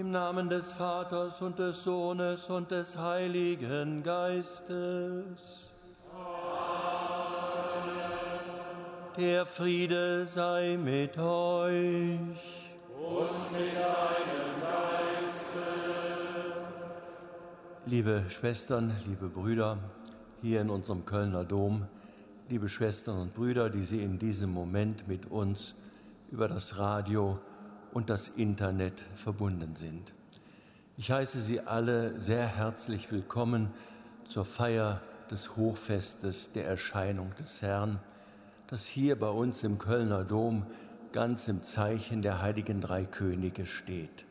Im Namen des Vaters und des Sohnes und des Heiligen Geistes. Amen. Der Friede sei mit euch. Und mit deinem Geiste. Liebe Schwestern, liebe Brüder, hier in unserem Kölner Dom, liebe Schwestern und Brüder, die Sie in diesem Moment mit uns über das Radio und das Internet verbunden sind. Ich heiße Sie alle sehr herzlich willkommen zur Feier des Hochfestes der Erscheinung des Herrn, das hier bei uns im Kölner Dom ganz im Zeichen der heiligen drei Könige steht.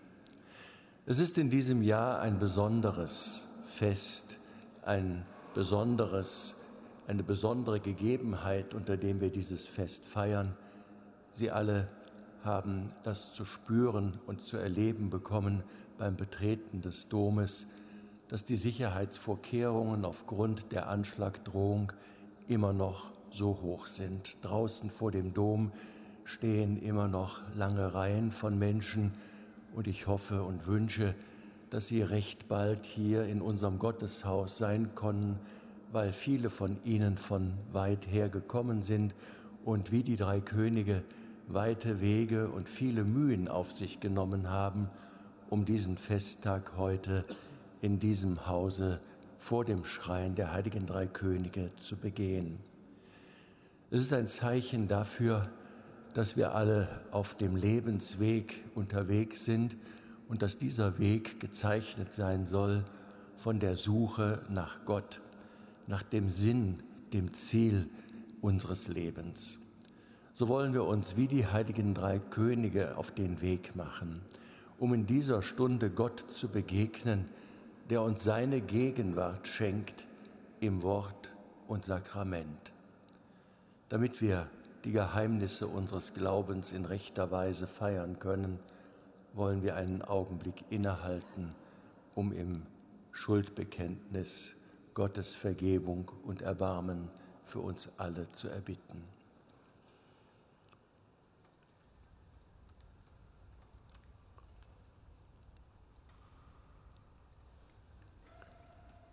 Es ist in diesem Jahr ein besonderes Fest, ein besonderes, eine besondere Gegebenheit, unter dem wir dieses Fest feiern. Sie alle haben das zu spüren und zu erleben bekommen beim Betreten des Domes, dass die Sicherheitsvorkehrungen aufgrund der Anschlagdrohung immer noch so hoch sind. Draußen vor dem Dom stehen immer noch lange Reihen von Menschen und ich hoffe und wünsche, dass Sie recht bald hier in unserem Gotteshaus sein können, weil viele von Ihnen von weit her gekommen sind und wie die drei Könige weite Wege und viele Mühen auf sich genommen haben, um diesen Festtag heute in diesem Hause vor dem Schrein der heiligen drei Könige zu begehen. Es ist ein Zeichen dafür, dass wir alle auf dem Lebensweg unterwegs sind und dass dieser Weg gezeichnet sein soll von der Suche nach Gott, nach dem Sinn, dem Ziel unseres Lebens so wollen wir uns wie die heiligen drei Könige auf den Weg machen, um in dieser Stunde Gott zu begegnen, der uns seine Gegenwart schenkt im Wort und Sakrament. Damit wir die Geheimnisse unseres Glaubens in rechter Weise feiern können, wollen wir einen Augenblick innehalten, um im Schuldbekenntnis Gottes Vergebung und Erbarmen für uns alle zu erbitten.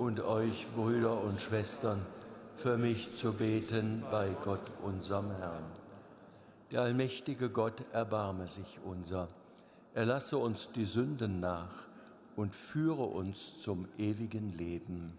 und euch, Brüder und Schwestern, für mich zu beten bei Gott, unserem Herrn. Der allmächtige Gott erbarme sich unser, erlasse uns die Sünden nach und führe uns zum ewigen Leben.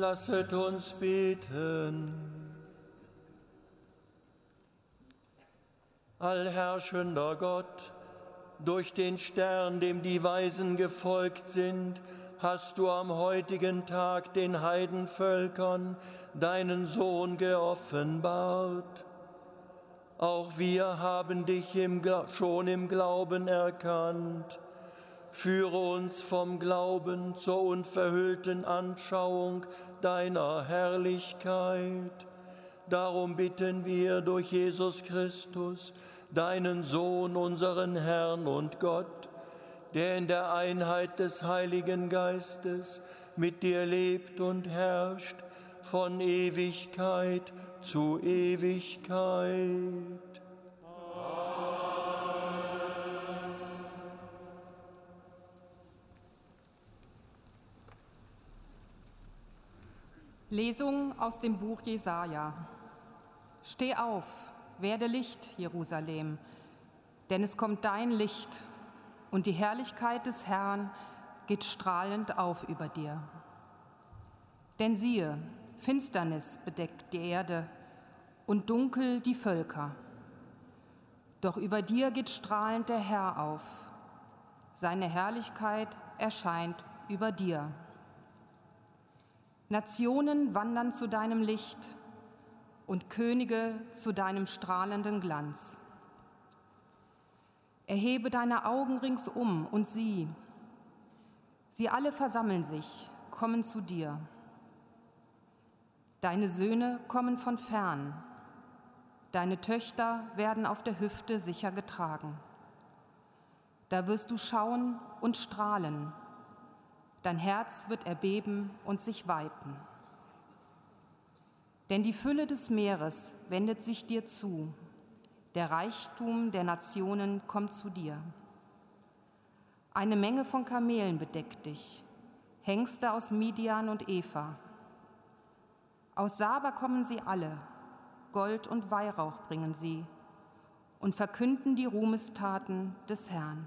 Lasset uns beten. Allherrschender Gott, durch den Stern, dem die Weisen gefolgt sind, hast du am heutigen Tag den Heidenvölkern deinen Sohn geoffenbart. Auch wir haben dich im, schon im Glauben erkannt. Führe uns vom Glauben zur unverhüllten Anschauung deiner Herrlichkeit. Darum bitten wir durch Jesus Christus, deinen Sohn, unseren Herrn und Gott, der in der Einheit des Heiligen Geistes mit dir lebt und herrscht von Ewigkeit zu Ewigkeit. Lesung aus dem Buch Jesaja. Steh auf, werde Licht, Jerusalem, denn es kommt dein Licht und die Herrlichkeit des Herrn geht strahlend auf über dir. Denn siehe, Finsternis bedeckt die Erde und dunkel die Völker. Doch über dir geht strahlend der Herr auf. Seine Herrlichkeit erscheint über dir. Nationen wandern zu deinem Licht und Könige zu deinem strahlenden Glanz. Erhebe deine Augen ringsum und sieh, sie alle versammeln sich, kommen zu dir. Deine Söhne kommen von fern, deine Töchter werden auf der Hüfte sicher getragen. Da wirst du schauen und strahlen, dein Herz wird erbeben und sich weiten. Denn die Fülle des Meeres wendet sich dir zu, der Reichtum der Nationen kommt zu dir. Eine Menge von Kamelen bedeckt dich, Hengste aus Midian und Eva. Aus Saba kommen sie alle, Gold und Weihrauch bringen sie und verkünden die Ruhmestaten des Herrn.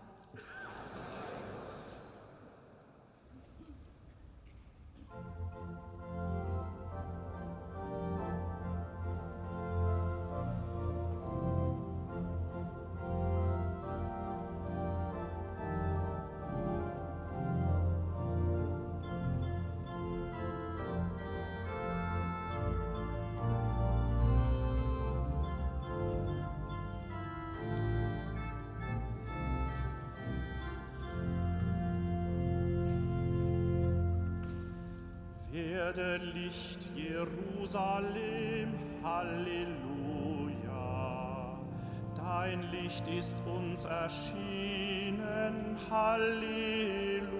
Werde Licht Jerusalem, Halleluja. Dein Licht ist uns erschienen, Halleluja.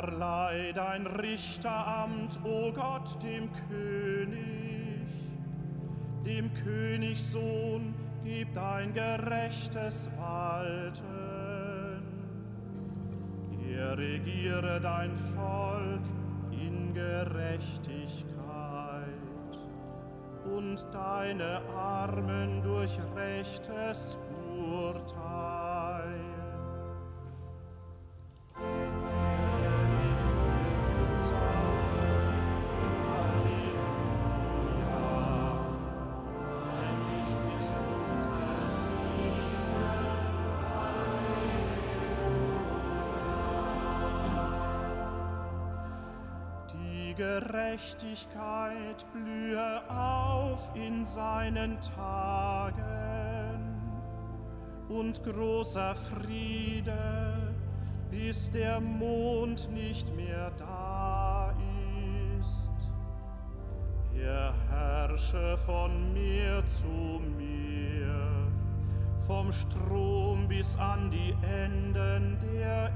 Verleih dein Richteramt, o oh Gott, dem König. Dem Königssohn gib dein gerechtes Walten. Er regiere dein Volk in Gerechtigkeit und deine Armen durch rechtes Urteil. Gerechtigkeit blühe auf in seinen Tagen und großer Friede, bis der Mond nicht mehr da ist. Er herrsche von Meer zu Meer, vom Strom bis an die Enden der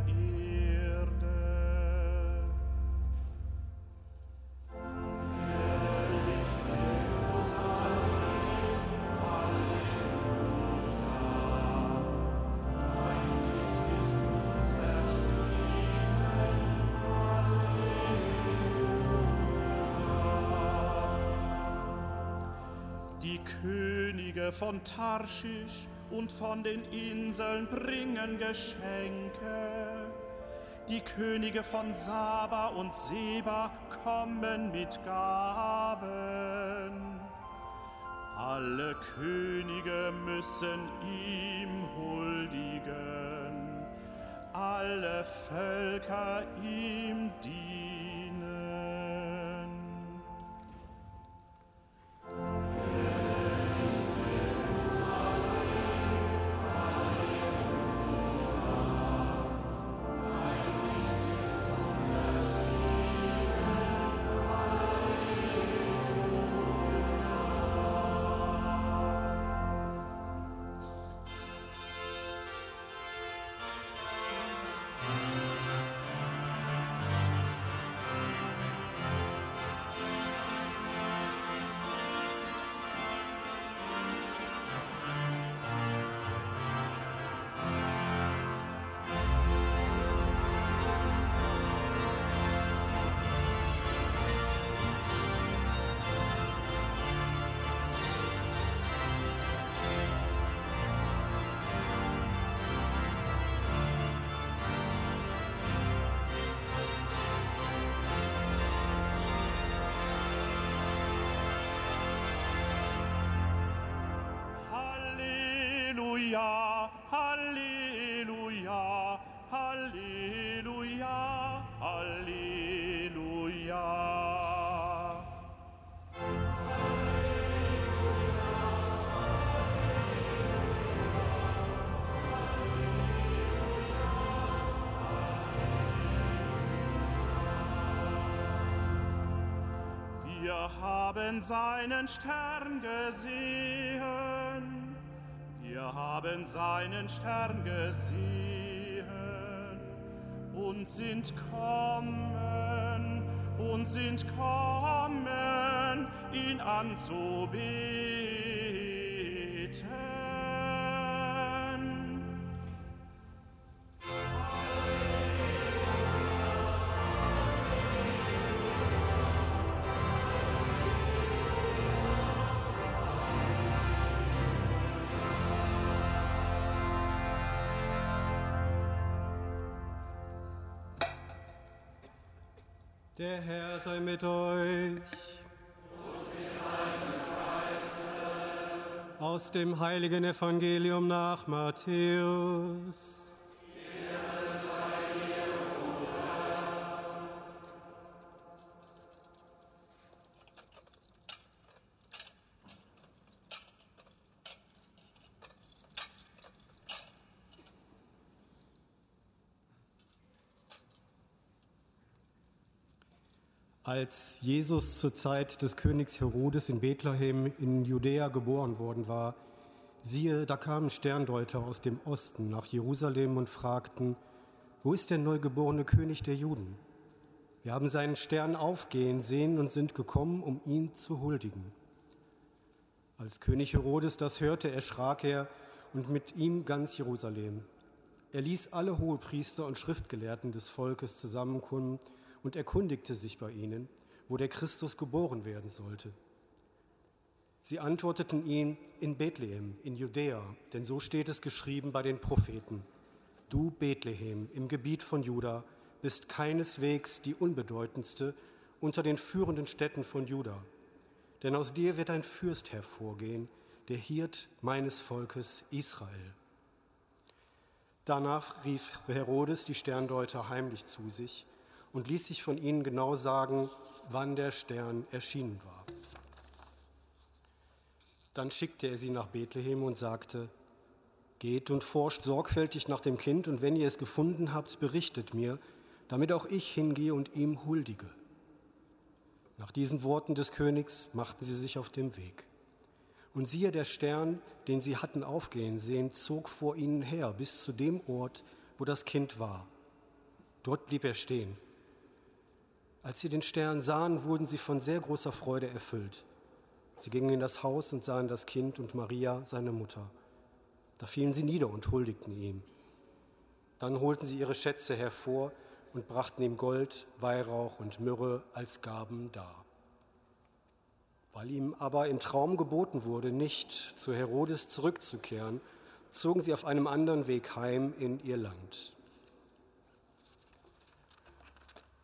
von Tarschisch und von den Inseln bringen Geschenke. Die Könige von Saba und Seba kommen mit Gaben. Alle Könige müssen ihm huldigen, alle Völker ihm dienen. Wir haben seinen Stern gesehen. Wir haben seinen Stern gesehen und sind kommen und sind kommen, ihn anzubeten. Der Herr sei mit euch. Aus dem heiligen Evangelium nach Matthäus. Als Jesus zur Zeit des Königs Herodes in Bethlehem in Judäa geboren worden war, siehe, da kamen Sterndeuter aus dem Osten nach Jerusalem und fragten, wo ist der neugeborene König der Juden? Wir haben seinen Stern aufgehen sehen und sind gekommen, um ihn zu huldigen. Als König Herodes das hörte, erschrak er und mit ihm ganz Jerusalem. Er ließ alle Hohepriester und Schriftgelehrten des Volkes zusammenkommen und erkundigte sich bei ihnen, wo der Christus geboren werden sollte. Sie antworteten ihm in Bethlehem, in Judäa, denn so steht es geschrieben bei den Propheten. Du Bethlehem im Gebiet von Juda bist keineswegs die unbedeutendste unter den führenden Städten von Juda, denn aus dir wird ein Fürst hervorgehen, der Hirt meines Volkes Israel. Danach rief Herodes die Sterndeuter heimlich zu sich und ließ sich von ihnen genau sagen, wann der Stern erschienen war. Dann schickte er sie nach Bethlehem und sagte, Geht und forscht sorgfältig nach dem Kind, und wenn ihr es gefunden habt, berichtet mir, damit auch ich hingehe und ihm huldige. Nach diesen Worten des Königs machten sie sich auf den Weg. Und siehe, der Stern, den sie hatten aufgehen sehen, zog vor ihnen her bis zu dem Ort, wo das Kind war. Dort blieb er stehen. Als sie den Stern sahen, wurden sie von sehr großer Freude erfüllt. Sie gingen in das Haus und sahen das Kind und Maria, seine Mutter. Da fielen sie nieder und huldigten ihm. Dann holten sie ihre Schätze hervor und brachten ihm Gold, Weihrauch und Myrrhe als Gaben dar. Weil ihm aber in Traum geboten wurde, nicht zu Herodes zurückzukehren, zogen sie auf einem anderen Weg heim in ihr Land.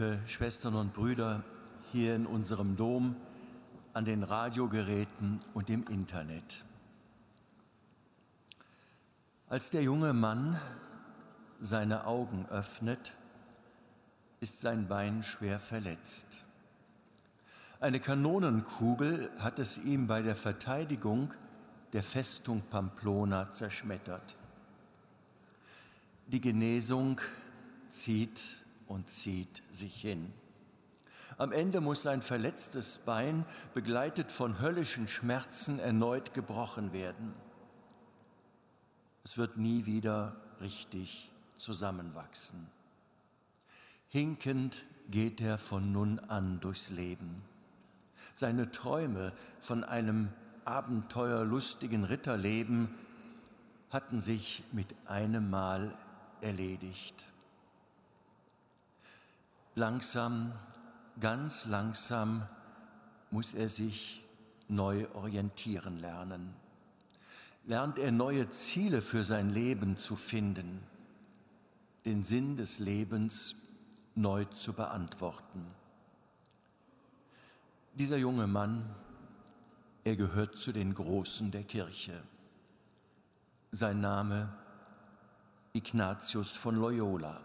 Liebe Schwestern und Brüder hier in unserem Dom, an den Radiogeräten und im Internet. Als der junge Mann seine Augen öffnet, ist sein Bein schwer verletzt. Eine Kanonenkugel hat es ihm bei der Verteidigung der Festung Pamplona zerschmettert. Die Genesung zieht und zieht sich hin. Am Ende muss sein verletztes Bein, begleitet von höllischen Schmerzen, erneut gebrochen werden. Es wird nie wieder richtig zusammenwachsen. Hinkend geht er von nun an durchs Leben. Seine Träume von einem abenteuerlustigen Ritterleben hatten sich mit einem Mal erledigt. Langsam, ganz langsam muss er sich neu orientieren lernen. Lernt er neue Ziele für sein Leben zu finden, den Sinn des Lebens neu zu beantworten. Dieser junge Mann, er gehört zu den Großen der Kirche. Sein Name Ignatius von Loyola.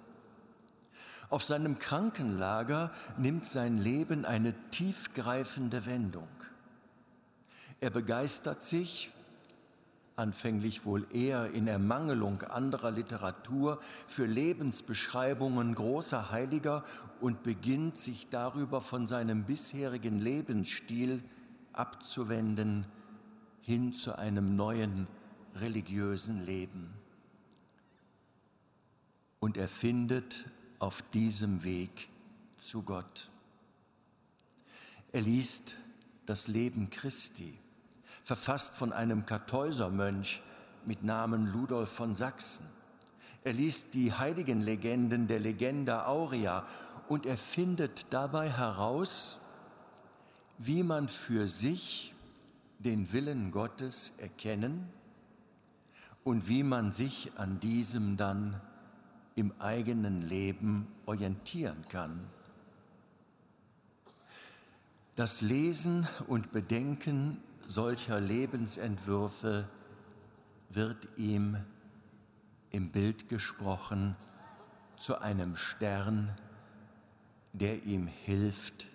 Auf seinem Krankenlager nimmt sein Leben eine tiefgreifende Wendung. Er begeistert sich, anfänglich wohl eher in Ermangelung anderer Literatur, für Lebensbeschreibungen großer Heiliger und beginnt sich darüber von seinem bisherigen Lebensstil abzuwenden hin zu einem neuen religiösen Leben. Und er findet auf diesem Weg zu Gott. Er liest das Leben Christi, verfasst von einem Kartäusermönch mit Namen Ludolf von Sachsen. Er liest die heiligen Legenden der Legenda Aurea und er findet dabei heraus, wie man für sich den Willen Gottes erkennen und wie man sich an diesem dann im eigenen Leben orientieren kann. Das Lesen und Bedenken solcher Lebensentwürfe wird ihm im Bild gesprochen zu einem Stern, der ihm hilft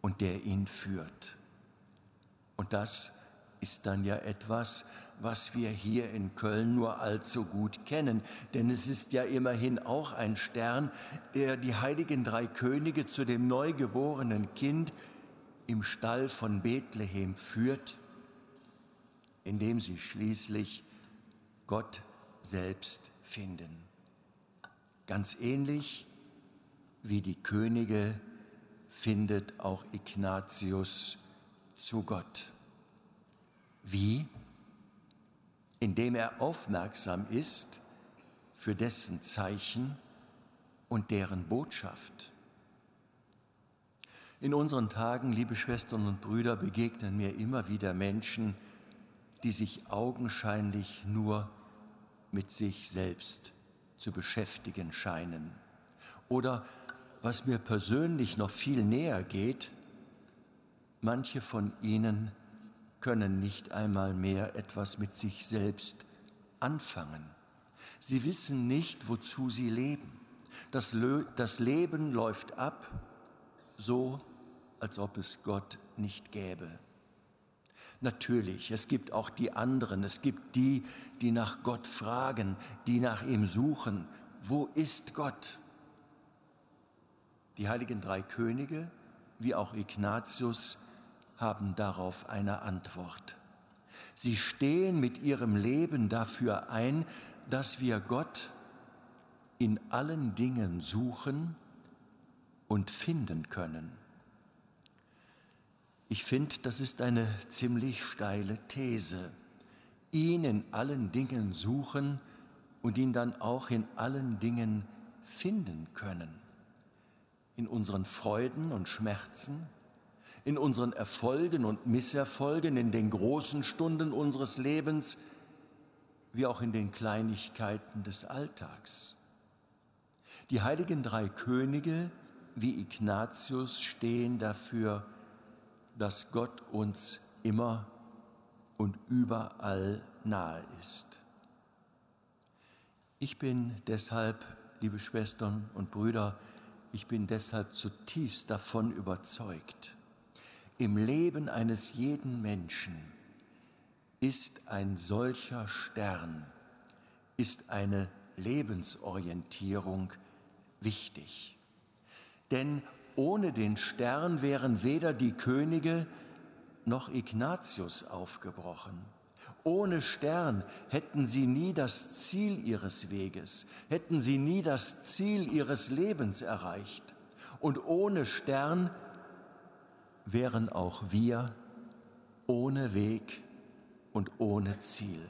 und der ihn führt. Und das ist dann ja etwas, was wir hier in Köln nur allzu gut kennen. Denn es ist ja immerhin auch ein Stern, der die heiligen drei Könige zu dem neugeborenen Kind im Stall von Bethlehem führt, indem sie schließlich Gott selbst finden. Ganz ähnlich wie die Könige findet auch Ignatius zu Gott. Wie? Indem er aufmerksam ist für dessen Zeichen und deren Botschaft. In unseren Tagen, liebe Schwestern und Brüder, begegnen mir immer wieder Menschen, die sich augenscheinlich nur mit sich selbst zu beschäftigen scheinen. Oder, was mir persönlich noch viel näher geht, manche von ihnen können nicht einmal mehr etwas mit sich selbst anfangen. Sie wissen nicht, wozu sie leben. Das, Le das Leben läuft ab, so als ob es Gott nicht gäbe. Natürlich, es gibt auch die anderen, es gibt die, die nach Gott fragen, die nach ihm suchen. Wo ist Gott? Die heiligen drei Könige, wie auch Ignatius, haben darauf eine Antwort. Sie stehen mit ihrem Leben dafür ein, dass wir Gott in allen Dingen suchen und finden können. Ich finde, das ist eine ziemlich steile These. Ihn in allen Dingen suchen und ihn dann auch in allen Dingen finden können. In unseren Freuden und Schmerzen, in unseren Erfolgen und Misserfolgen, in den großen Stunden unseres Lebens, wie auch in den Kleinigkeiten des Alltags. Die heiligen drei Könige wie Ignatius stehen dafür, dass Gott uns immer und überall nahe ist. Ich bin deshalb, liebe Schwestern und Brüder, ich bin deshalb zutiefst davon überzeugt, im Leben eines jeden Menschen ist ein solcher Stern, ist eine Lebensorientierung wichtig. Denn ohne den Stern wären weder die Könige noch Ignatius aufgebrochen. Ohne Stern hätten sie nie das Ziel ihres Weges, hätten sie nie das Ziel ihres Lebens erreicht. Und ohne Stern wären auch wir ohne Weg und ohne Ziel.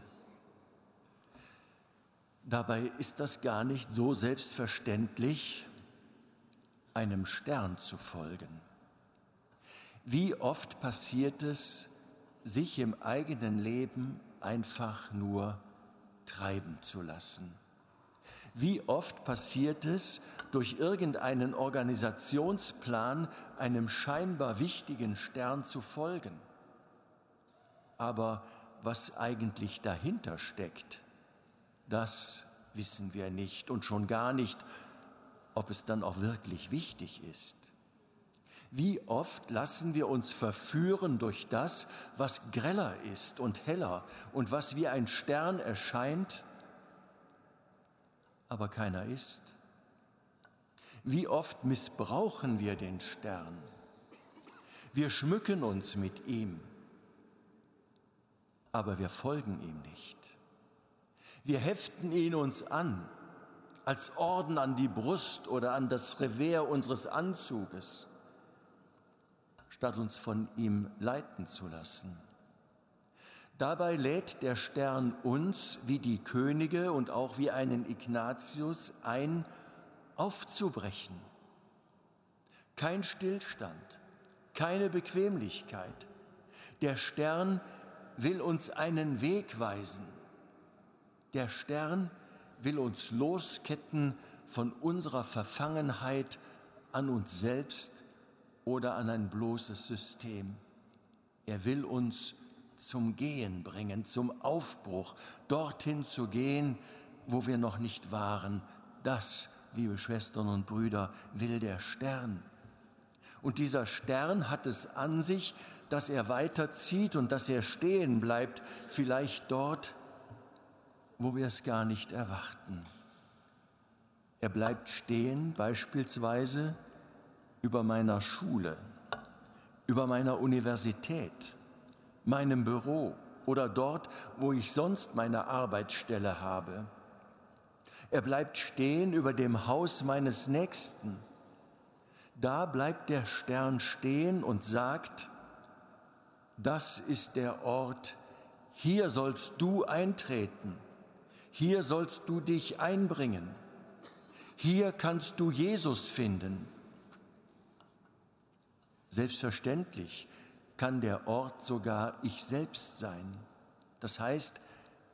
Dabei ist das gar nicht so selbstverständlich, einem Stern zu folgen. Wie oft passiert es, sich im eigenen Leben einfach nur treiben zu lassen? Wie oft passiert es, durch irgendeinen Organisationsplan einem scheinbar wichtigen Stern zu folgen? Aber was eigentlich dahinter steckt, das wissen wir nicht und schon gar nicht, ob es dann auch wirklich wichtig ist. Wie oft lassen wir uns verführen durch das, was greller ist und heller und was wie ein Stern erscheint, aber keiner ist? Wie oft missbrauchen wir den Stern? Wir schmücken uns mit ihm, aber wir folgen ihm nicht. Wir heften ihn uns an als Orden an die Brust oder an das Revers unseres Anzuges, statt uns von ihm leiten zu lassen. Dabei lädt der Stern uns, wie die Könige und auch wie einen Ignatius, ein, aufzubrechen. Kein Stillstand, keine Bequemlichkeit. Der Stern will uns einen Weg weisen. Der Stern will uns losketten von unserer Verfangenheit an uns selbst oder an ein bloßes System. Er will uns zum Gehen bringen, zum Aufbruch, dorthin zu gehen, wo wir noch nicht waren. Das, liebe Schwestern und Brüder, will der Stern. Und dieser Stern hat es an sich, dass er weiterzieht und dass er stehen bleibt, vielleicht dort, wo wir es gar nicht erwarten. Er bleibt stehen beispielsweise über meiner Schule, über meiner Universität, meinem Büro oder dort, wo ich sonst meine Arbeitsstelle habe. Er bleibt stehen über dem Haus meines Nächsten. Da bleibt der Stern stehen und sagt, das ist der Ort, hier sollst du eintreten. Hier sollst du dich einbringen. Hier kannst du Jesus finden. Selbstverständlich kann der Ort sogar ich selbst sein. Das heißt,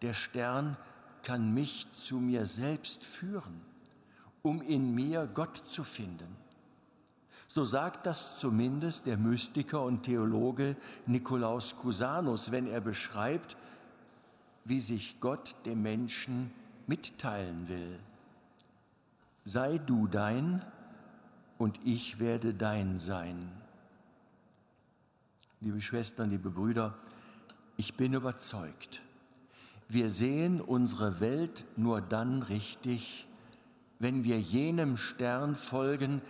der Stern kann mich zu mir selbst führen, um in mir Gott zu finden. So sagt das zumindest der Mystiker und Theologe Nikolaus Cusanus, wenn er beschreibt, wie sich Gott dem Menschen mitteilen will. Sei du dein und ich werde dein sein. liebe Schwestern, liebe Brüder, ich bin überzeugt, wir sehen unsere Welt nur dann richtig, wenn wir jenem Stern folgen,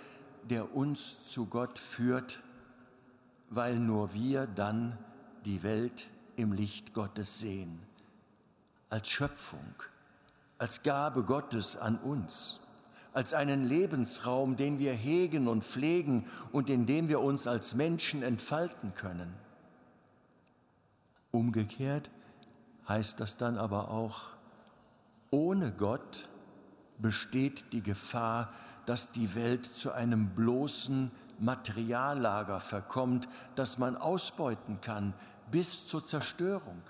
der uns zu Gott führt, weil nur wir dann die Welt im Licht Gottes sehen, als Schöpfung, als Gabe Gottes an uns, als einen Lebensraum, den wir hegen und pflegen und in dem wir uns als Menschen entfalten können. Umgekehrt heißt das dann aber auch, ohne Gott besteht die Gefahr, dass die Welt zu einem bloßen Materiallager verkommt, das man ausbeuten kann bis zur Zerstörung.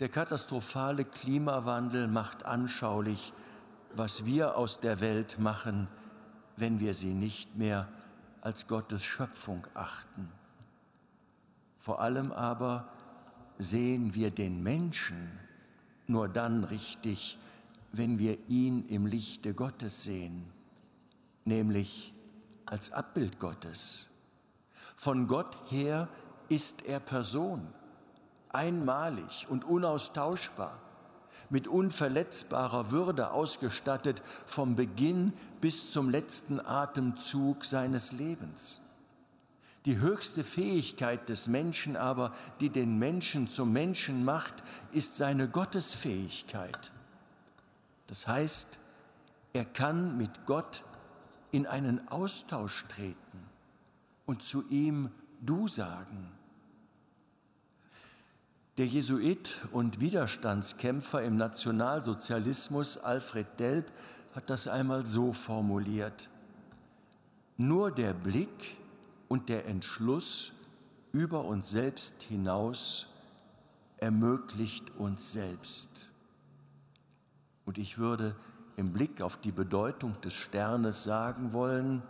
Der katastrophale Klimawandel macht anschaulich, was wir aus der Welt machen, wenn wir sie nicht mehr als Gottes Schöpfung achten. Vor allem aber sehen wir den Menschen nur dann richtig, wenn wir ihn im Lichte Gottes sehen, nämlich als Abbild Gottes. Von Gott her ist er Person, einmalig und unaustauschbar, mit unverletzbarer Würde ausgestattet vom Beginn bis zum letzten Atemzug seines Lebens. Die höchste Fähigkeit des Menschen aber, die den Menschen zum Menschen macht, ist seine Gottesfähigkeit. Das heißt, er kann mit Gott in einen Austausch treten und zu ihm du sagen. Der Jesuit und Widerstandskämpfer im Nationalsozialismus Alfred Delp hat das einmal so formuliert. Nur der Blick und der Entschluss über uns selbst hinaus ermöglicht uns selbst. Und ich würde im Blick auf die Bedeutung des Sternes sagen wollen,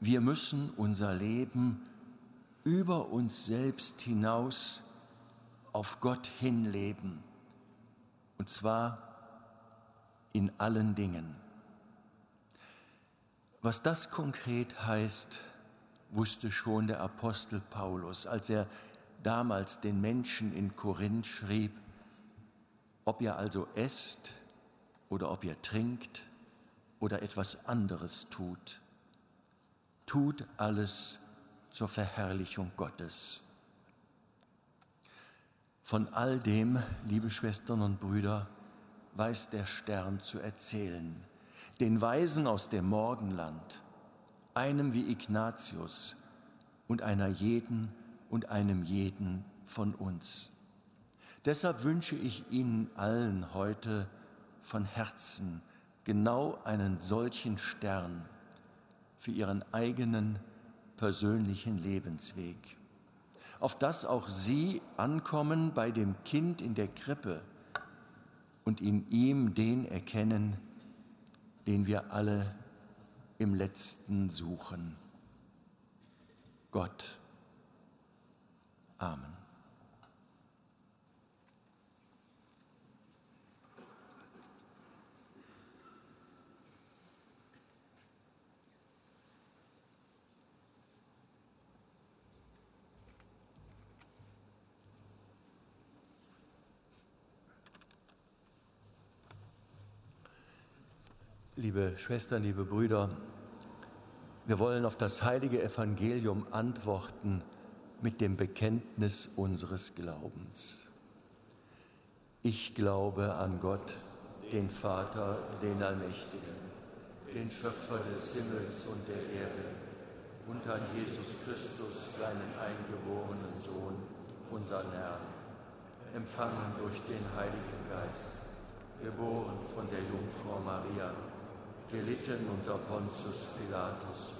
wir müssen unser Leben über uns selbst hinaus auf Gott hinleben, und zwar in allen Dingen. Was das konkret heißt, wusste schon der Apostel Paulus, als er damals den Menschen in Korinth schrieb, ob ihr also esst oder ob ihr trinkt oder etwas anderes tut, tut alles zur Verherrlichung Gottes. Von all dem, liebe Schwestern und Brüder, weiß der Stern zu erzählen, den Weisen aus dem Morgenland, einem wie Ignatius und einer jeden und einem jeden von uns. Deshalb wünsche ich Ihnen allen heute von Herzen genau einen solchen Stern für Ihren eigenen persönlichen Lebensweg, auf das auch Sie ankommen bei dem Kind in der Krippe und in ihm den erkennen, den wir alle im letzten suchen. Gott. Amen. Liebe Schwestern, liebe Brüder, wir wollen auf das heilige Evangelium antworten mit dem Bekenntnis unseres Glaubens. Ich glaube an Gott, den Vater, den Allmächtigen, den Schöpfer des Himmels und der Erde und an Jesus Christus, seinen eingeborenen Sohn, unseren Herrn, empfangen durch den Heiligen Geist, geboren von der Jungfrau Maria gelitten unter Pontius Pilatus,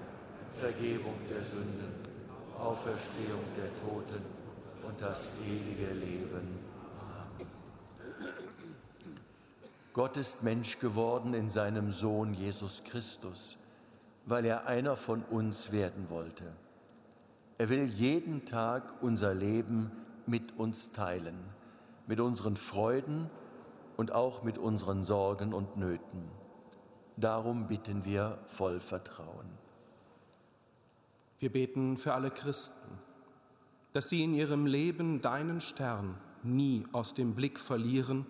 Vergebung der Sünden, Auferstehung der Toten und das ewige Leben. Gott ist Mensch geworden in seinem Sohn Jesus Christus, weil er einer von uns werden wollte. Er will jeden Tag unser Leben mit uns teilen, mit unseren Freuden und auch mit unseren Sorgen und Nöten. Darum bitten wir voll Vertrauen. Wir beten für alle Christen, dass sie in ihrem Leben deinen Stern nie aus dem Blick verlieren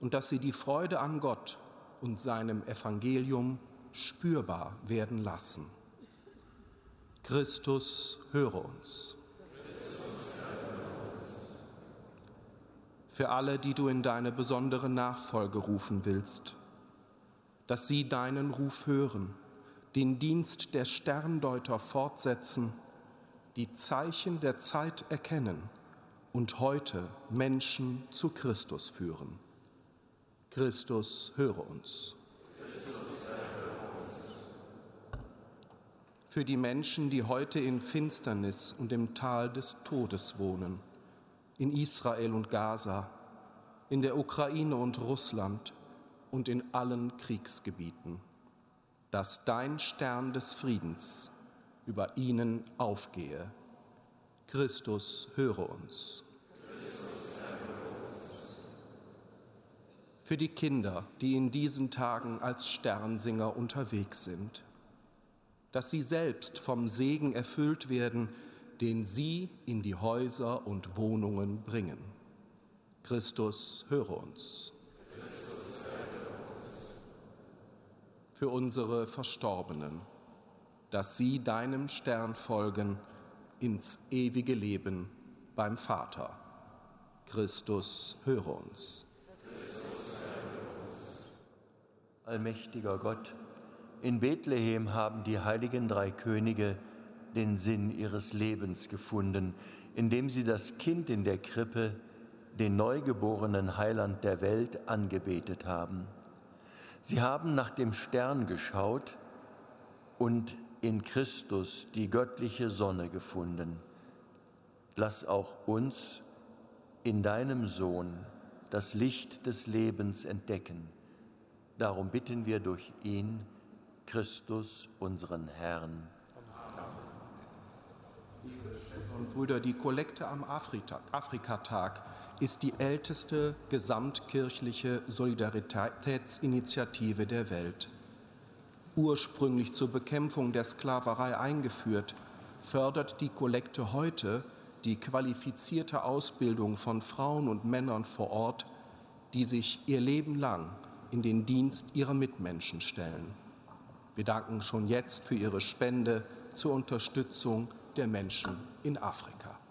und dass sie die Freude an Gott und seinem Evangelium spürbar werden lassen. Christus, höre uns. Für alle, die du in deine besondere Nachfolge rufen willst, dass sie deinen Ruf hören, den Dienst der Sterndeuter fortsetzen, die Zeichen der Zeit erkennen und heute Menschen zu Christus führen. Christus, höre uns. für die Menschen, die heute in Finsternis und im Tal des Todes wohnen, in Israel und Gaza, in der Ukraine und Russland und in allen Kriegsgebieten, dass dein Stern des Friedens über ihnen aufgehe. Christus, höre uns. Für die Kinder, die in diesen Tagen als Sternsinger unterwegs sind, dass sie selbst vom Segen erfüllt werden, den sie in die Häuser und Wohnungen bringen. Christus, höre uns. Für unsere Verstorbenen, dass sie deinem Stern folgen ins ewige Leben beim Vater. Christus, höre uns. Allmächtiger Gott, in Bethlehem haben die heiligen drei Könige den Sinn ihres Lebens gefunden, indem sie das Kind in der Krippe, den neugeborenen Heiland der Welt, angebetet haben. Sie haben nach dem Stern geschaut und in Christus die göttliche Sonne gefunden. Lass auch uns in deinem Sohn das Licht des Lebens entdecken. Darum bitten wir durch ihn, Christus, unseren Herrn. Liebe Schwestern und Brüder, die Kollekte am Afrikatag ist die älteste gesamtkirchliche Solidaritätsinitiative der Welt. Ursprünglich zur Bekämpfung der Sklaverei eingeführt, fördert die Kollekte heute die qualifizierte Ausbildung von Frauen und Männern vor Ort, die sich ihr Leben lang in den Dienst ihrer Mitmenschen stellen. Wir danken schon jetzt für Ihre Spende zur Unterstützung der Menschen in Afrika.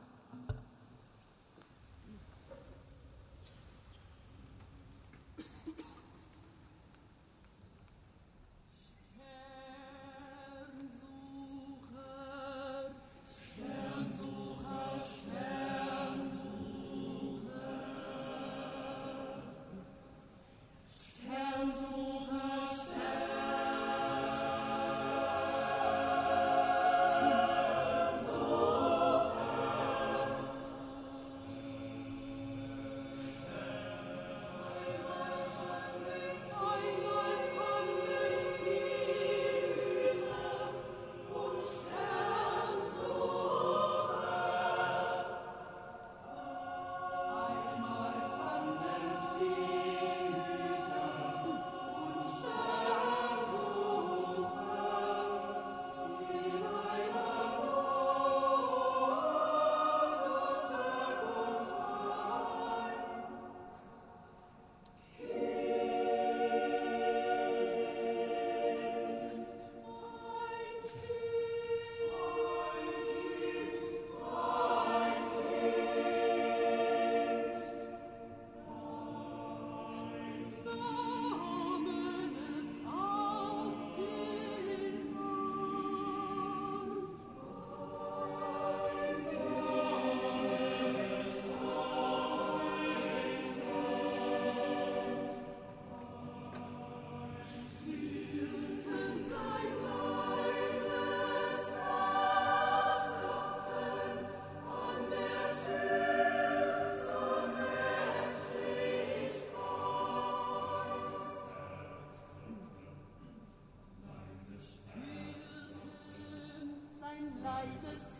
rises.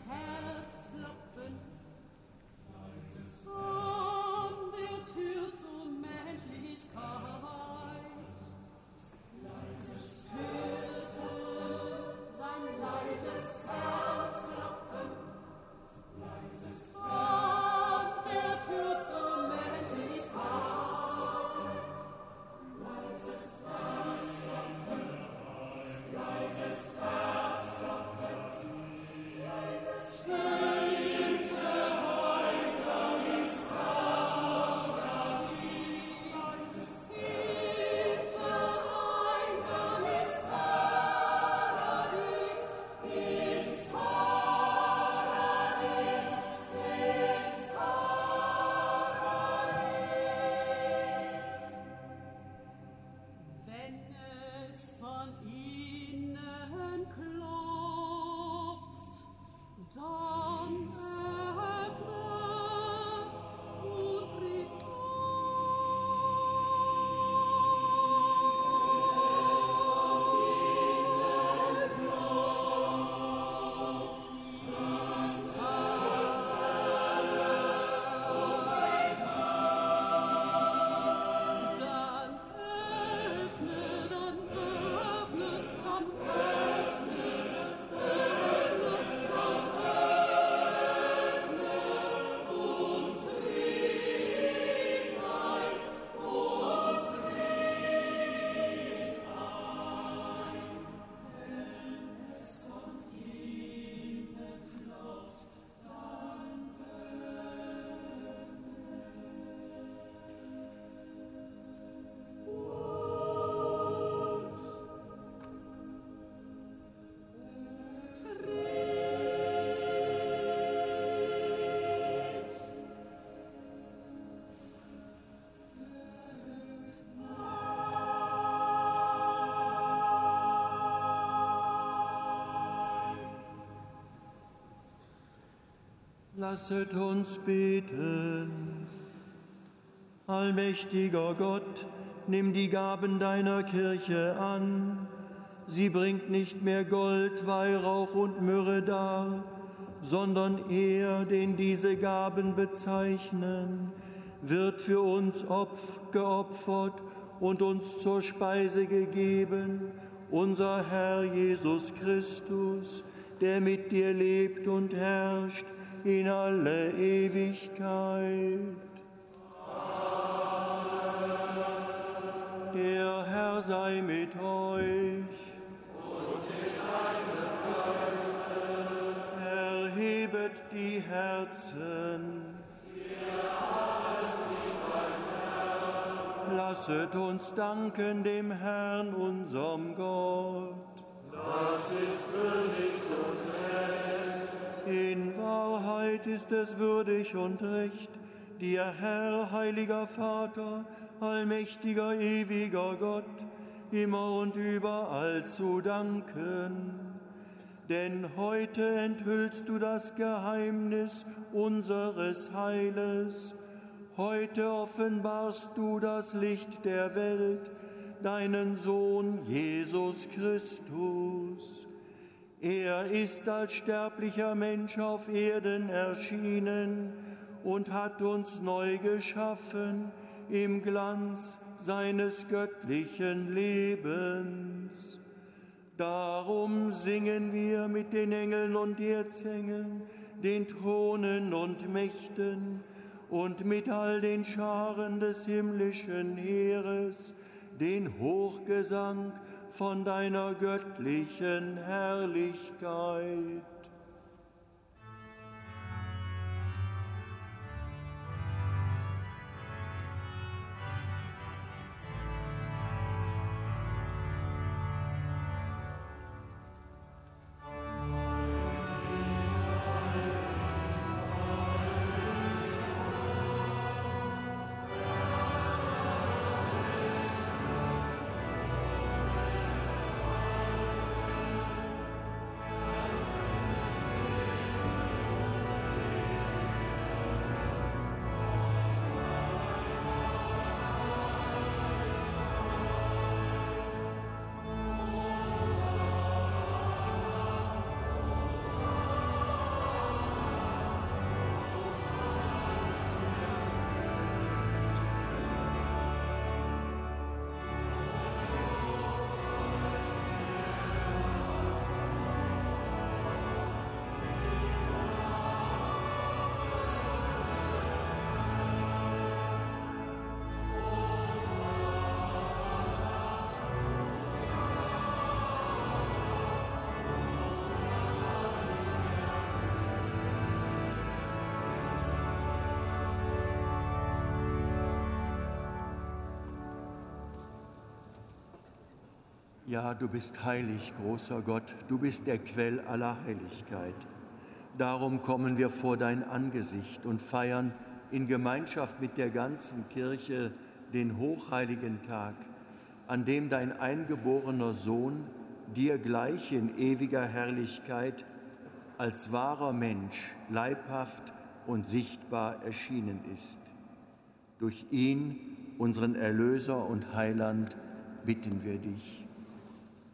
Lasset uns beten. Allmächtiger Gott, nimm die Gaben deiner Kirche an. Sie bringt nicht mehr Gold, Weihrauch und Myrrhe dar, sondern er, den diese Gaben bezeichnen, wird für uns Opf geopfert und uns zur Speise gegeben, unser Herr Jesus Christus, der mit dir lebt und herrscht in alle Ewigkeit. Der Herr sei mit euch. Und mit deinem Geiste. Erhebet die Herzen. Lasset uns danken dem Herrn, unserem Gott. Das ist würdig und in Wahrheit ist es würdig und recht, dir Herr, heiliger Vater, allmächtiger, ewiger Gott, immer und überall zu danken. Denn heute enthüllst du das Geheimnis unseres Heiles. Heute offenbarst du das Licht der Welt, deinen Sohn Jesus Christus. Er ist als sterblicher Mensch auf Erden erschienen und hat uns neu geschaffen im Glanz seines göttlichen Lebens. Darum singen wir mit den Engeln und Erzengeln, den Thronen und Mächten und mit all den Scharen des himmlischen Heeres den Hochgesang von deiner göttlichen Herrlichkeit. Ja, du bist heilig, großer Gott, du bist der Quell aller Heiligkeit. Darum kommen wir vor dein Angesicht und feiern in Gemeinschaft mit der ganzen Kirche den hochheiligen Tag, an dem dein eingeborener Sohn dir gleich in ewiger Herrlichkeit als wahrer Mensch leibhaft und sichtbar erschienen ist. Durch ihn, unseren Erlöser und Heiland, bitten wir dich.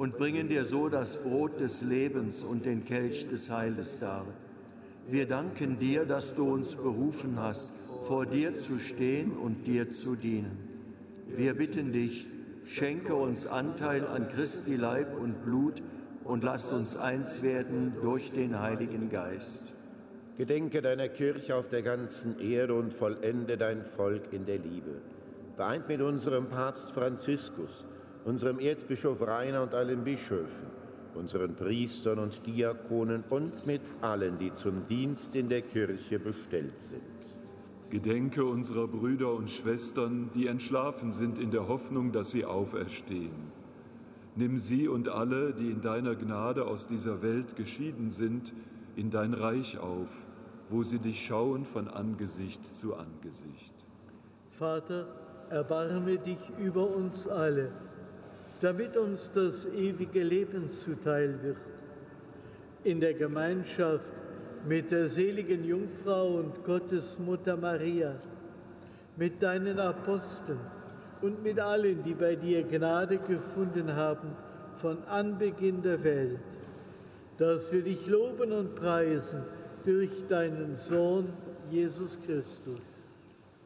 und bringen dir so das Brot des Lebens und den Kelch des Heiles dar. Wir danken dir, dass du uns berufen hast, vor dir zu stehen und dir zu dienen. Wir bitten dich, schenke uns Anteil an Christi Leib und Blut und lass uns eins werden durch den Heiligen Geist. Gedenke deiner Kirche auf der ganzen Erde und vollende dein Volk in der Liebe. Vereint mit unserem Papst Franziskus, unserem Erzbischof Rainer und allen Bischöfen, unseren Priestern und Diakonen und mit allen, die zum Dienst in der Kirche bestellt sind. Gedenke unserer Brüder und Schwestern, die entschlafen sind in der Hoffnung, dass sie auferstehen. Nimm sie und alle, die in deiner Gnade aus dieser Welt geschieden sind, in dein Reich auf, wo sie dich schauen von Angesicht zu Angesicht. Vater, erbarme dich über uns alle damit uns das ewige Leben zuteil wird. In der Gemeinschaft mit der seligen Jungfrau und Gottesmutter Maria, mit deinen Aposteln und mit allen, die bei dir Gnade gefunden haben von Anbeginn der Welt, dass wir dich loben und preisen durch deinen Sohn Jesus Christus.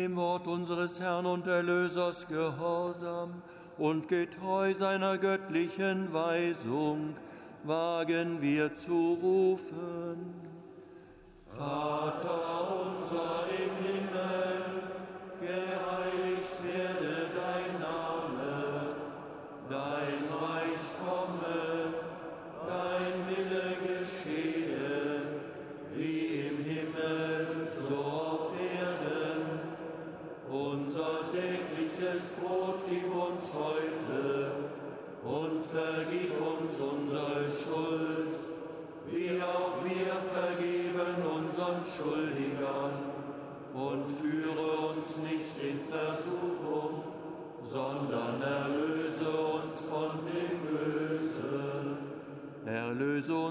Dem Wort unseres Herrn und Erlösers gehorsam und getreu seiner göttlichen Weisung, wagen wir zu rufen. Vater unser im Himmel, geheiligt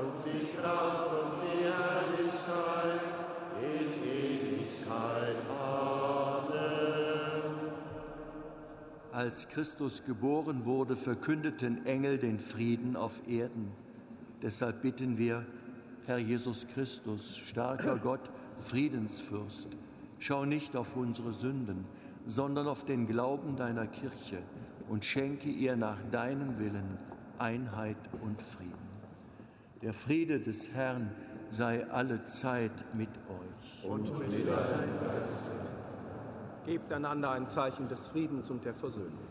und die Kraft und die Herrlichkeit in Ewigkeit. Amen. Als Christus geboren wurde, verkündeten Engel den Frieden auf Erden. Deshalb bitten wir, Herr Jesus Christus, starker Gott, Friedensfürst, schau nicht auf unsere Sünden, sondern auf den Glauben deiner Kirche und schenke ihr nach deinem Willen Einheit und Frieden. Der Friede des Herrn sei alle Zeit mit euch. Und mit deinem Geist. Gebt einander ein Zeichen des Friedens und der Versöhnung.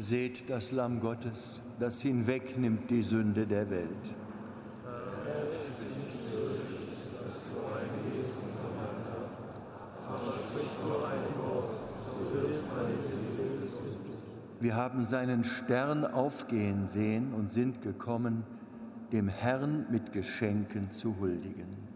Seht das Lamm Gottes, das hinwegnimmt die Sünde der Welt. Wir haben seinen Stern aufgehen sehen und sind gekommen, dem Herrn mit Geschenken zu huldigen.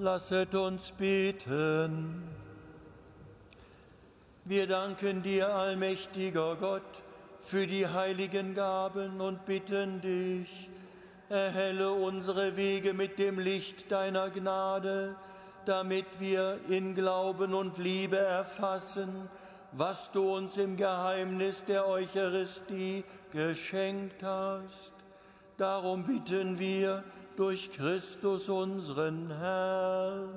Lasset uns beten. Wir danken dir, allmächtiger Gott, für die heiligen Gaben und bitten dich, erhelle unsere Wege mit dem Licht deiner Gnade, damit wir in Glauben und Liebe erfassen, was du uns im Geheimnis der Eucharistie geschenkt hast. Darum bitten wir, durch Christus unseren Herrn.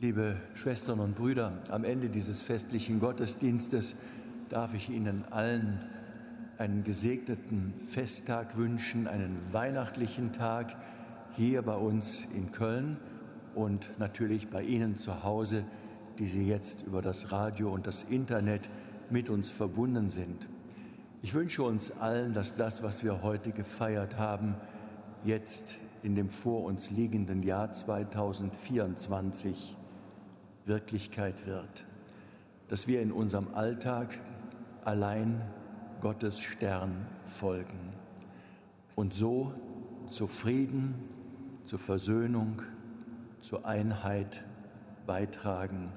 Liebe Schwestern und Brüder, am Ende dieses festlichen Gottesdienstes darf ich Ihnen allen einen gesegneten Festtag wünschen, einen weihnachtlichen Tag hier bei uns in Köln und natürlich bei Ihnen zu Hause, die Sie jetzt über das Radio und das Internet mit uns verbunden sind. Ich wünsche uns allen, dass das, was wir heute gefeiert haben, jetzt in dem vor uns liegenden Jahr 2024 Wirklichkeit wird, dass wir in unserem Alltag allein Gottes Stern folgen und so zu Frieden, zur Versöhnung, zur Einheit beitragen,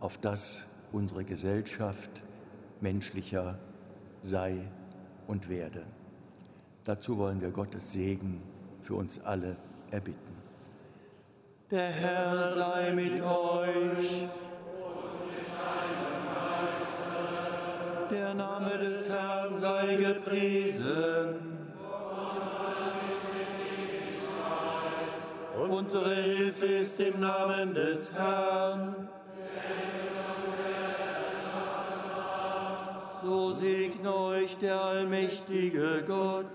auf das unsere Gesellschaft menschlicher sei und werde. Dazu wollen wir Gottes Segen für uns alle erbitten. Der Herr sei mit euch. Der Name des Herrn sei gepriesen. Unsere Hilfe ist im Namen des Herrn. So segne euch der allmächtige Gott,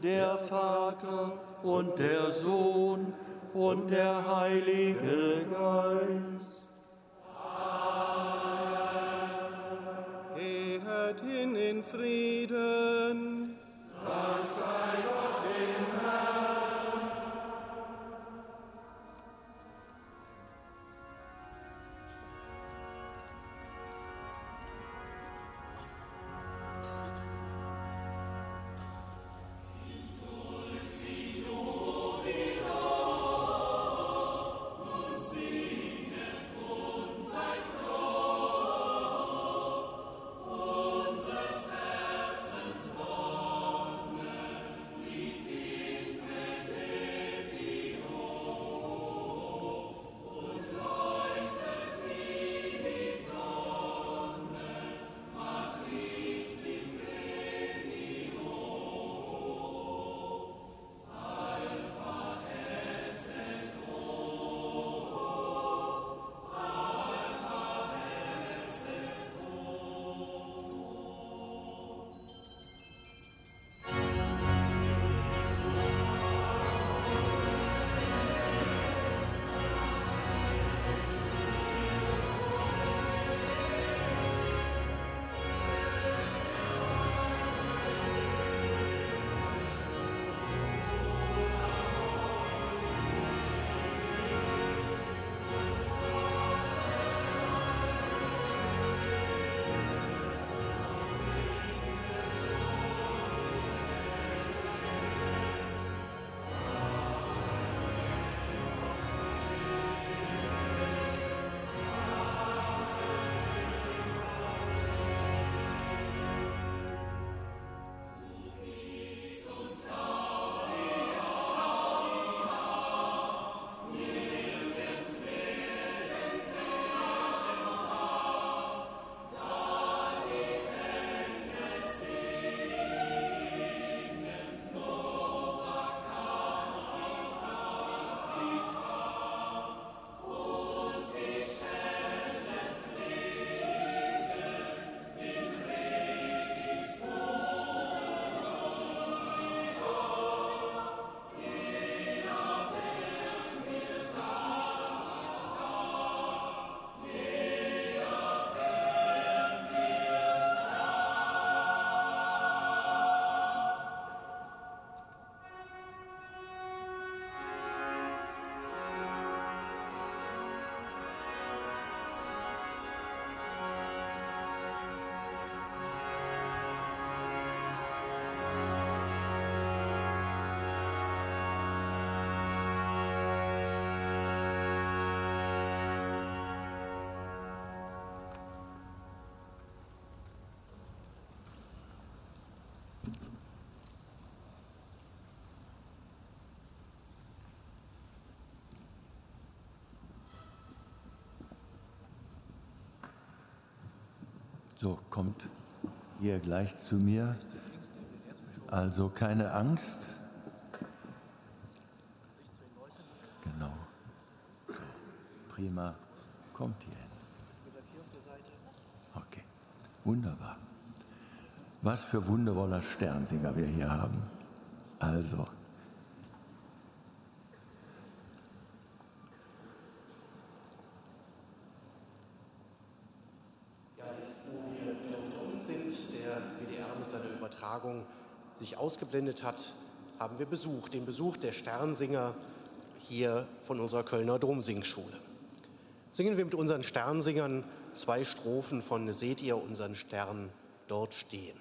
der Vater und der Sohn und der Heilige Geist. In Frieden. So, kommt ihr gleich zu mir. Also keine Angst. Genau. Prima. Kommt hier hin. Okay, wunderbar. Was für wundervoller Sternsinger wir hier haben. Also. Ja, jetzt wo wir wieder unter uns sind, der WDR mit seiner Übertragung sich ausgeblendet hat, haben wir Besuch, den Besuch der Sternsinger hier von unserer Kölner Domsingschule. Singen wir mit unseren Sternsingern zwei Strophen von Seht ihr unseren Stern dort stehen.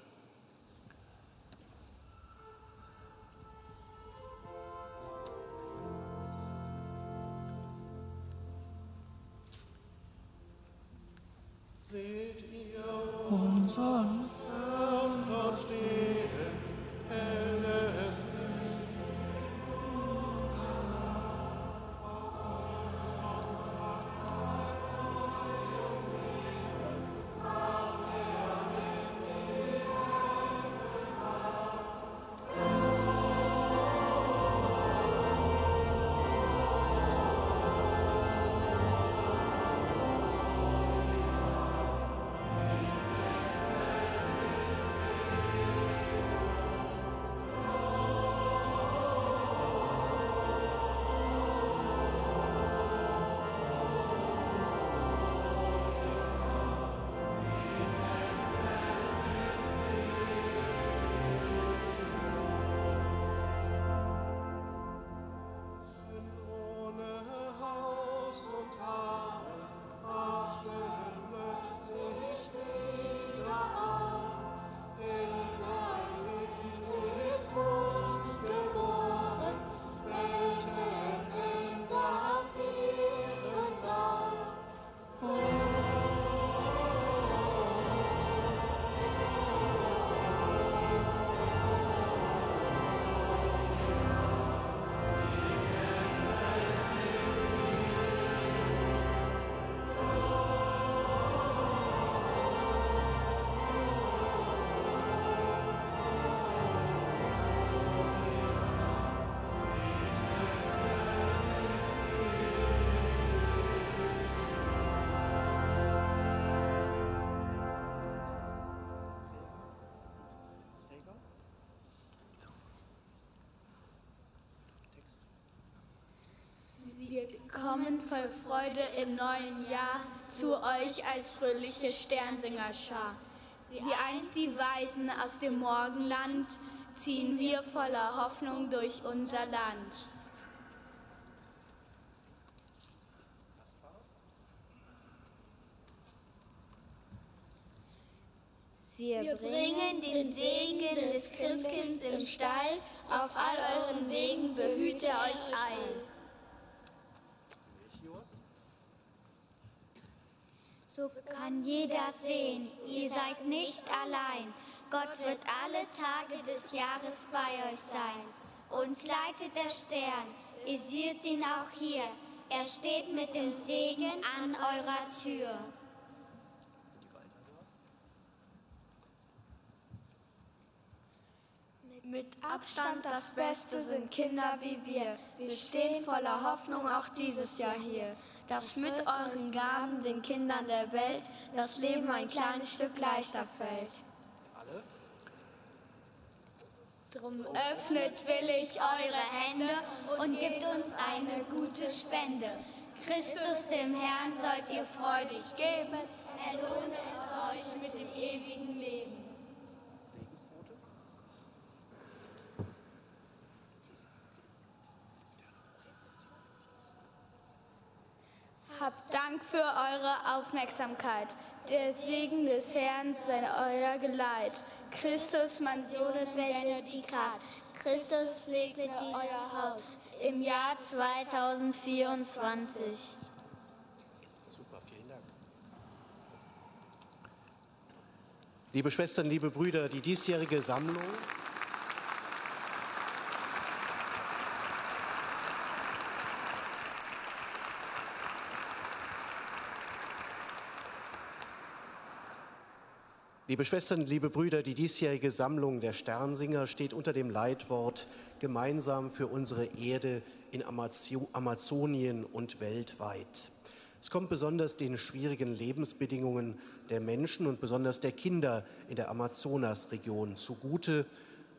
Voll Freude im neuen Jahr zu euch als fröhliche Sternsingerschar. Wie einst die Weisen aus dem Morgenland ziehen wir voller Hoffnung durch unser Land. Wir bringen den Segen des Christkinds im Stall, auf all euren Wegen behüte euch all. So kann jeder sehen, ihr seid nicht allein. Gott wird alle Tage des Jahres bei euch sein. Uns leitet der Stern, ihr seht ihn auch hier. Er steht mit dem Segen an eurer Tür. Mit Abstand das Beste sind Kinder wie wir. Wir stehen voller Hoffnung auch dieses Jahr hier, dass mit euren Gaben den Kindern der Welt das Leben ein kleines Stück leichter fällt. Drum öffnet willig eure Hände und gebt uns eine gute Spende. Christus dem Herrn sollt ihr freudig geben, er lohnt es euch mit dem ewigen Leben. Habt Dank für eure Aufmerksamkeit. Der Segen des Herrn sei euer Geleit. Christus, mein Sohn, benedicat. Christus segne euer Haus im Jahr 2024. Super, vielen Dank. Liebe Schwestern, liebe Brüder, die diesjährige Sammlung Liebe Schwestern, liebe Brüder, die diesjährige Sammlung der Sternsinger steht unter dem Leitwort Gemeinsam für unsere Erde in Amazonien und weltweit. Es kommt besonders den schwierigen Lebensbedingungen der Menschen und besonders der Kinder in der Amazonasregion zugute.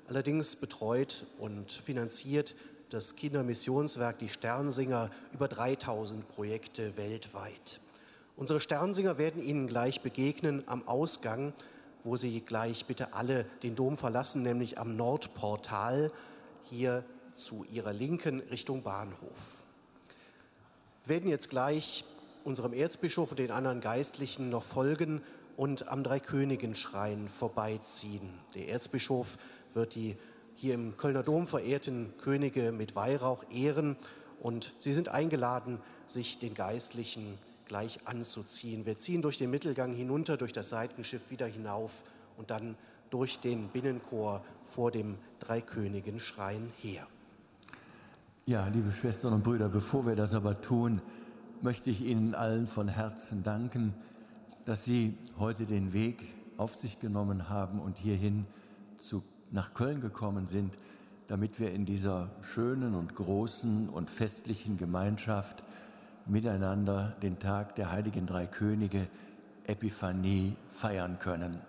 Allerdings betreut und finanziert das Kindermissionswerk Die Sternsinger über 3000 Projekte weltweit. Unsere Sternsinger werden Ihnen gleich begegnen am Ausgang wo Sie gleich bitte alle den Dom verlassen, nämlich am Nordportal hier zu Ihrer Linken Richtung Bahnhof. Wir werden jetzt gleich unserem Erzbischof und den anderen Geistlichen noch folgen und am Dreikönigenschrein vorbeiziehen. Der Erzbischof wird die hier im Kölner Dom verehrten Könige mit Weihrauch ehren und Sie sind eingeladen, sich den Geistlichen gleich anzuziehen. Wir ziehen durch den Mittelgang hinunter, durch das Seitenschiff wieder hinauf und dann durch den Binnenchor vor dem Dreikönigenschrein her. Ja, liebe Schwestern und Brüder, bevor wir das aber tun, möchte ich Ihnen allen von Herzen danken, dass Sie heute den Weg auf sich genommen haben und hierhin zu, nach Köln gekommen sind, damit wir in dieser schönen und großen und festlichen Gemeinschaft miteinander den Tag der heiligen drei Könige Epiphanie feiern können.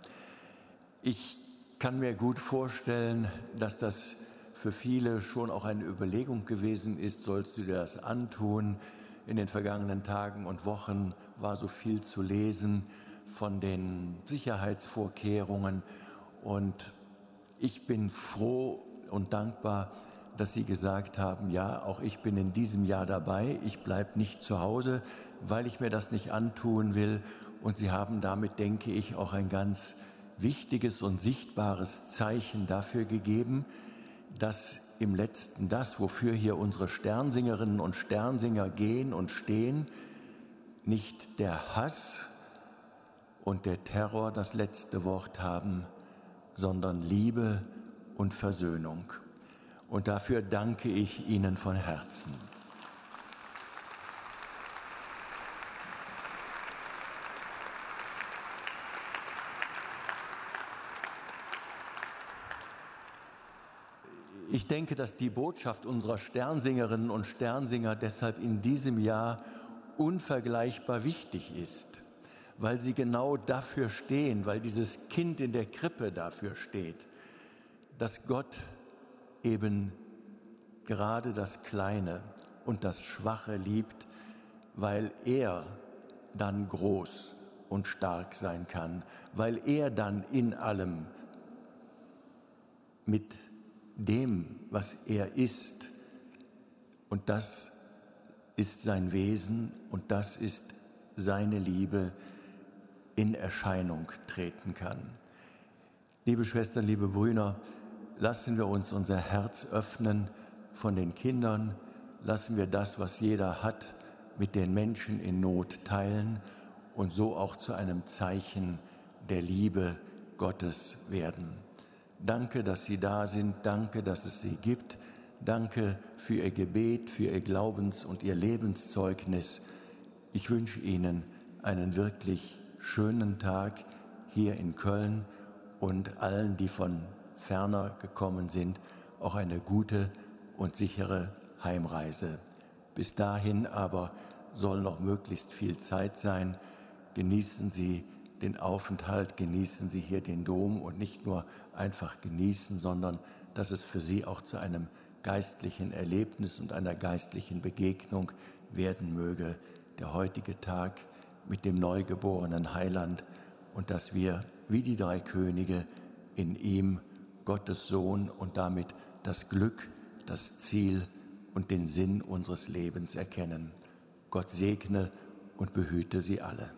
Ich kann mir gut vorstellen, dass das für viele schon auch eine Überlegung gewesen ist, sollst du dir das antun? In den vergangenen Tagen und Wochen war so viel zu lesen von den Sicherheitsvorkehrungen und ich bin froh und dankbar, dass Sie gesagt haben, ja, auch ich bin in diesem Jahr dabei, ich bleibe nicht zu Hause, weil ich mir das nicht antun will. Und Sie haben damit, denke ich, auch ein ganz wichtiges und sichtbares Zeichen dafür gegeben, dass im letzten das, wofür hier unsere Sternsingerinnen und Sternsinger gehen und stehen, nicht der Hass und der Terror das letzte Wort haben, sondern Liebe und Versöhnung. Und dafür danke ich Ihnen von Herzen. Ich denke, dass die Botschaft unserer Sternsingerinnen und Sternsinger deshalb in diesem Jahr unvergleichbar wichtig ist, weil sie genau dafür stehen, weil dieses Kind in der Krippe dafür steht, dass Gott eben gerade das Kleine und das Schwache liebt, weil er dann groß und stark sein kann, weil er dann in allem mit dem, was er ist, und das ist sein Wesen und das ist seine Liebe, in Erscheinung treten kann. Liebe Schwestern, liebe Brüder, lassen wir uns unser Herz öffnen von den Kindern, lassen wir das, was jeder hat, mit den Menschen in Not teilen und so auch zu einem Zeichen der Liebe Gottes werden. Danke, dass Sie da sind, danke, dass es Sie gibt, danke für Ihr Gebet, für Ihr Glaubens- und Ihr Lebenszeugnis. Ich wünsche Ihnen einen wirklich schönen Tag hier in Köln und allen, die von ferner gekommen sind, auch eine gute und sichere Heimreise. Bis dahin aber soll noch möglichst viel Zeit sein. Genießen Sie den Aufenthalt, genießen Sie hier den Dom und nicht nur einfach genießen, sondern dass es für Sie auch zu einem geistlichen Erlebnis und einer geistlichen Begegnung werden möge, der heutige Tag mit dem neugeborenen Heiland und dass wir wie die drei Könige in ihm Gottes Sohn und damit das Glück, das Ziel und den Sinn unseres Lebens erkennen. Gott segne und behüte sie alle.